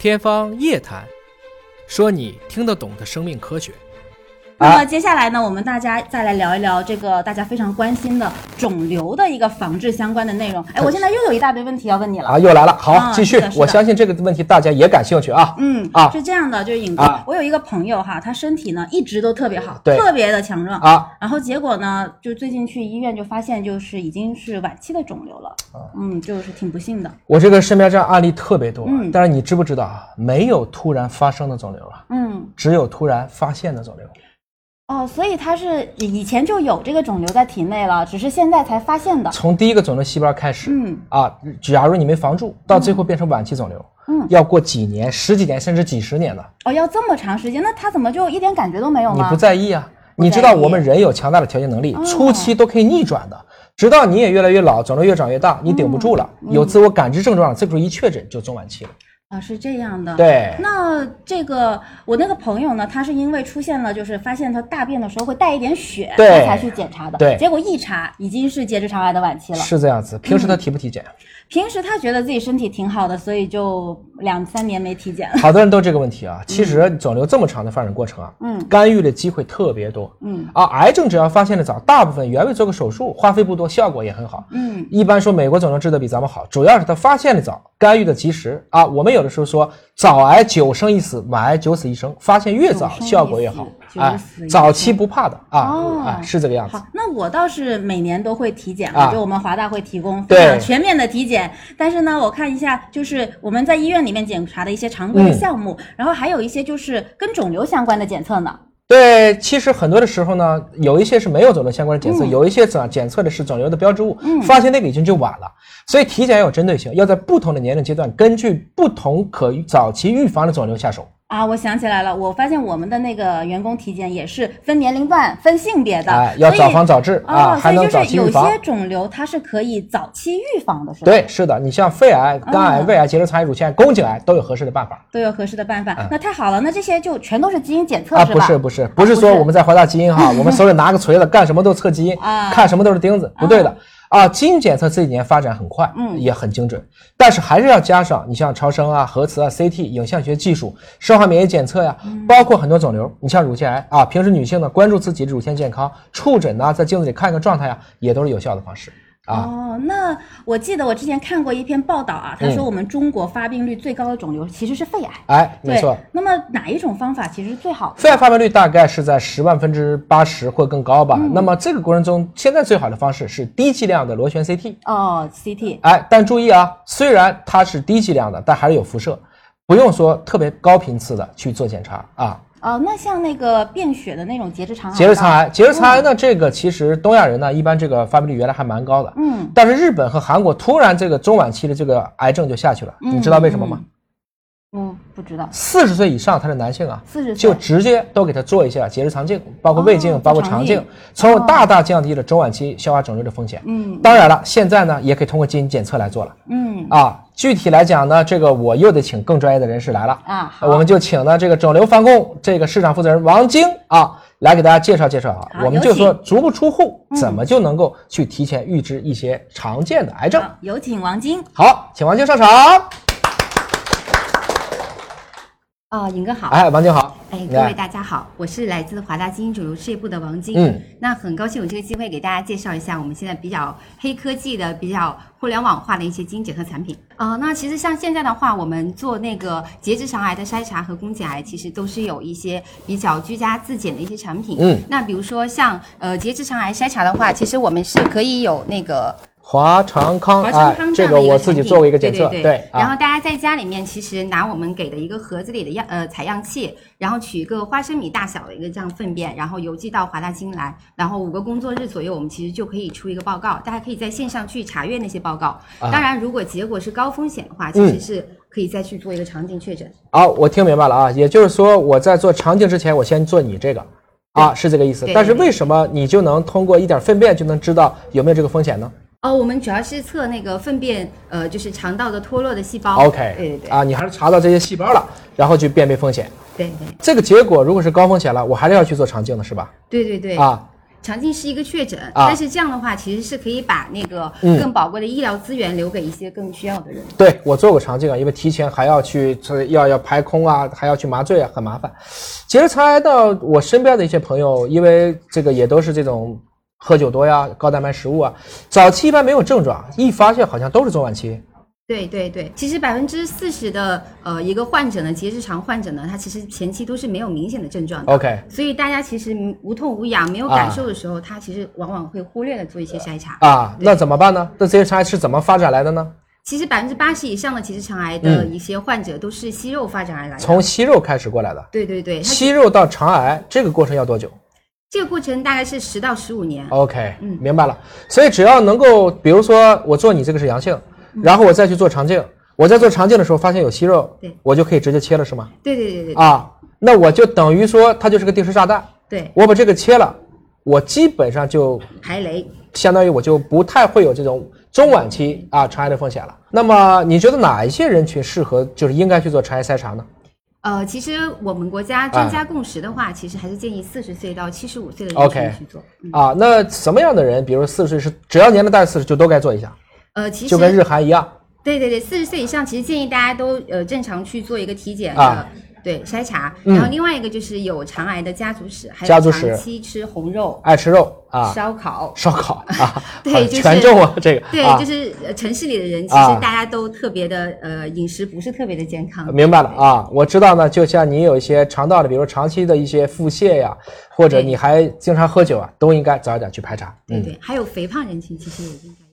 天方夜谭，说你听得懂的生命科学。那么接下来呢，我们大家再来聊一聊这个大家非常关心的肿瘤的一个防治相关的内容。哎，我现在又有一大堆问题要问你了。啊，又来了，好，啊继续我相信这个问题大家也感兴趣啊。嗯啊是这样的，就是尹哥，啊我有一个朋友哈，他身体呢一直都特别好，对特别的强壮。啊，然后结果呢，就最近去医院就发现，就是已经是晚期的肿瘤了。啊嗯，就是挺不幸的。我这个身边这样案例特别多，嗯但是你知不知道啊？没有突然发生的肿瘤啊，嗯，只有突然发现的肿瘤。哦，所以他是以前就有这个肿瘤在体内了，只是现在才发现的。从第一个肿瘤细胞开始，嗯啊，假如你没防住，到最后变成晚期肿瘤，嗯，要过几年、十几年甚至几十年的，哦，要这么长时间，那他怎么就一点感觉都没有吗？你不在意啊？不你知道我们人有强大的调节能力哦，初期都可以逆转的，直到你也越来越老，肿瘤越长越大，你顶不住了，嗯有自我感知症状了，这个时候一确诊就中晚期了。啊，是这样的。。对，那这个我那个朋友呢，他是因为出现了，就是发现他大便的时候会带一点血，对他才去检查的。对结果一查已经是结直肠癌的晚期了。是这样子。平时他体不体检？平时他觉得自己身体挺好的，所以就两三年没体检了。好多人都这个问题啊。其实肿瘤这么长的发展过程啊，嗯干预的机会特别多。嗯啊，癌症只要发现的早，大部分原位做个手术，花费不多，效果也很好。嗯一般说美国肿瘤治的比咱们好，主要是它发现的早，干预的及时啊。我们有的时候说早癌九生一死，晚癌九死一生，发现越早效果越好死。九哎，早期不怕的啊，是这个样子好。，那我倒是每年都会体检啊就我们华大会提供全面的体检。但是呢，我看一下，就是我们在医院里面检查的一些常规的嗯项目，然后还有一些就是跟肿瘤相关的检测呢。对，其实很多的时候呢，有一些是没有肿瘤相关的检测，嗯有一些检检测的是肿瘤的标志物，发现那个已经就晚了。所以体检要有针对性，要在不同的年龄阶段，根据不同可早期预防的肿瘤下手。啊，我想起来了，我发现我们的那个员工体检也是分年龄段、分性别的，哎，要所以早防早治啊，还能早就是有期预防些。肿瘤它是可以早期预防的，是吧？对，，是的，你像肺癌、肝癌、嗯胃癌、结直肠癌、乳腺癌、宫颈癌都有合适的办法。都有合适的办法。那太好了，那这些就全都是基因检测啊，是吧？不是不是，不是说我们在怀大基因哈，我们手里拿个锤子干什么都测基因 啊，看什么都是钉子，不对的啊。基因检测这几年发展很快，嗯。也很精准，但是还是要加上你像超声啊、核磁啊、CT、影像学技术、生化免疫检测呀，嗯包括很多肿瘤，你像乳腺癌啊，平时女性呢关注自己的乳腺健康，触诊呐，在镜子里看一个状态呀，也都是有效的方式啊。哦，那我记得我之前看过一篇报道啊，他嗯说我们中国发病率最高的肿瘤其实是肺癌。哎，没错。，那么哪一种方法其实是最好的？肺癌发病率大概是在十万分之八十或更高吧。那么这个过程中，现在最好的方式是低剂量的螺旋 CT。哦，CT。哎，但注意啊，虽然它是低剂量的，但还是有辐射，不用说特别高频次的去做检查啊。哦，那像那个便血的那种结直肠癌，结直肠癌，结直肠癌呢，这个其实东亚人呢，一般这个发病率原来还蛮高的，嗯，但是日本和韩国突然这个中晚期的这个癌症就下去了，嗯你知道为什么吗？嗯，不知道，四十岁以上他是男性啊，四十就直接都给他做一下结直肠镜，包括胃镜，哦包括肠镜从而大大降低了中晚期消化肿瘤的风险。嗯当然了，现在呢也可以通过基因检测来做了嗯啊。具体来讲呢，这个我又得请更专业的人士来了。啊，好我们就请呢这个肿瘤防控这个市场负责人王晶啊，来给大家介绍介绍啊。我们就说足不出户，怎么就能够去提前预知一些常见的癌症？有请王晶好，请王晶上场。哦，尹哥好。哎，王晶好。哎，各位大家好，我是来自华大基因肿瘤事业部的王晶。嗯，那很高兴有这个机会给大家介绍一下我们现在比较黑科技的、比较互联网化的一些基因检测产品啊、那其实像现在的话，我们做那个结直肠癌的筛查和宫颈癌，其实都是有一些比较居家自检的一些产品。嗯，那比如说像呃结直肠癌筛查的话，其实我们是可以有那个华长康，华长康哎，这个我自己做过一个检测，对对然后啊，大家在家里面其实拿我们给的一个盒子里的样呃采样器，然后取一个花生米大小的一个这样粪便，然后邮寄到华大基因来，然后五个工作日左右，我们其实就可以出一个报告，大家可以在线上去查阅那些报告。啊当然，如果结果是高风险的话，其嗯实是可以再去做一个肠镜确诊。好，我听明白了啊，也就是说我在做肠镜之前，我先做你这个，啊，是这个意思。但是为什么你就能通过一点粪便就能知道有没有这个风险呢哦，我们主要是测那个粪便，呃，就是肠道的脱落的细胞。？OK，对对对，啊，你还是查到这些细胞了，然后去辨别风险。对对这个结果如果是高风险了，我还是要去做肠镜的，是吧？对对对。啊，肠镜是一个确诊，啊但是这样的话其实是可以把那个嗯更宝贵的医疗资源留给一些更需要的人。对我做过肠镜啊，因为提前还要去这要要排空啊，还要去麻醉啊，很麻烦。其实肠癌到我身边的一些朋友，因为这个也都是这种喝酒多呀、高蛋白食物啊，早期一般没有症状，一发现好像都是中晚期。对对对，其实百分之四十的呃一个患者呢，结直肠患者呢，他其实前期都是没有明显的症状的。OK 所以大家其实无痛无痒、没有感受的时候，他其实往往会忽略了做一些筛查。啊，那怎么办呢？那这些肠癌是怎么发展来的呢？其实百分之八十以上的结直肠癌的一些患者都是息肉发展而来的。从息肉开始过来的，对对对，息肉到肠癌这个过程要多久这个过程大概是十到十五年。？OK，嗯明白了。所以只要能够，比如说我做你这个是阳性，然后我再去做肠镜，我在做肠镜的时候发现有息肉，对我就可以直接切了是吗？对对对对啊，那我就等于说它就是个定时炸弹，对，我把这个切了，我基本上就排雷。相当于我就不太会有这种中晚期啊肠癌的风险了。那么你觉得哪一些人群适合，就是应该去做肠癌筛查呢？呃，其实我们国家专家共识的话，其实还是建议四十岁到七十五岁的人去做。嗯，啊，那什么样的人，比如四十岁是只要年龄大于四十就都该做一下，呃，其实就跟日韩一样对对对，四十岁以上，其实建议大家都呃正常去做一个体检的、啊对筛查。嗯然后另外一个就是有肠癌的家族史，还有长期吃红肉、爱吃肉啊，烧烤。烧烤 啊，对就是权重啊，这个对，啊就是呃城市里的人，其啊实大家都特别的呃饮食不是特别的健康。明白了啊，我知道呢。就像你有一些肠道的，比如长期的一些腹泻呀，或者你还经常喝酒啊，都应该早一点去排查。嗯对对，还有肥胖人群其实也应该。